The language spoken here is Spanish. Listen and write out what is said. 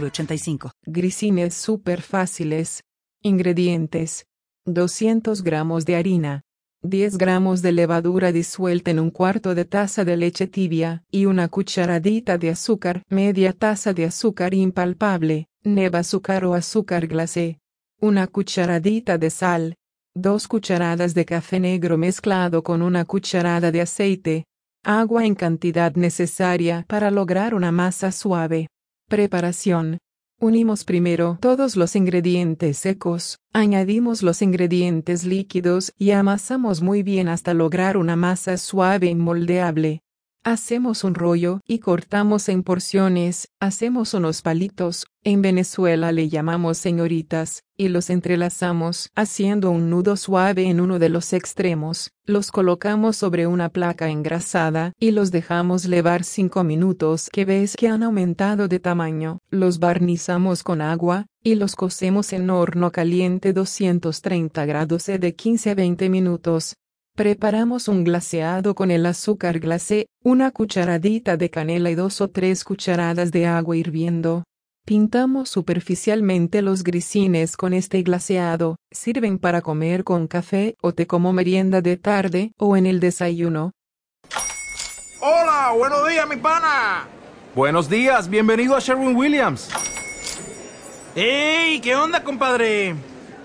906985. Grisines súper fáciles. Ingredientes. 200 gramos de harina. 10 gramos de levadura disuelta en un cuarto de taza de leche tibia y una cucharadita de azúcar, media taza de azúcar impalpable, neva azúcar o azúcar glacé, una cucharadita de sal, dos cucharadas de café negro mezclado con una cucharada de aceite, agua en cantidad necesaria para lograr una masa suave. Preparación. Unimos primero todos los ingredientes secos, añadimos los ingredientes líquidos y amasamos muy bien hasta lograr una masa suave y moldeable. Hacemos un rollo y cortamos en porciones, hacemos unos palitos, en Venezuela le llamamos señoritas, y los entrelazamos haciendo un nudo suave en uno de los extremos, los colocamos sobre una placa engrasada y los dejamos levar 5 minutos que ves que han aumentado de tamaño, los barnizamos con agua, y los cocemos en horno caliente 230 grados de 15 a 20 minutos, Preparamos un glaseado con el azúcar glacé, una cucharadita de canela y dos o tres cucharadas de agua hirviendo. Pintamos superficialmente los grisines con este glaseado, sirven para comer con café o té como merienda de tarde o en el desayuno. Hola, buenos días, mi pana. Buenos días, bienvenido a Sherwin Williams. ¡Ey! ¿Qué onda, compadre?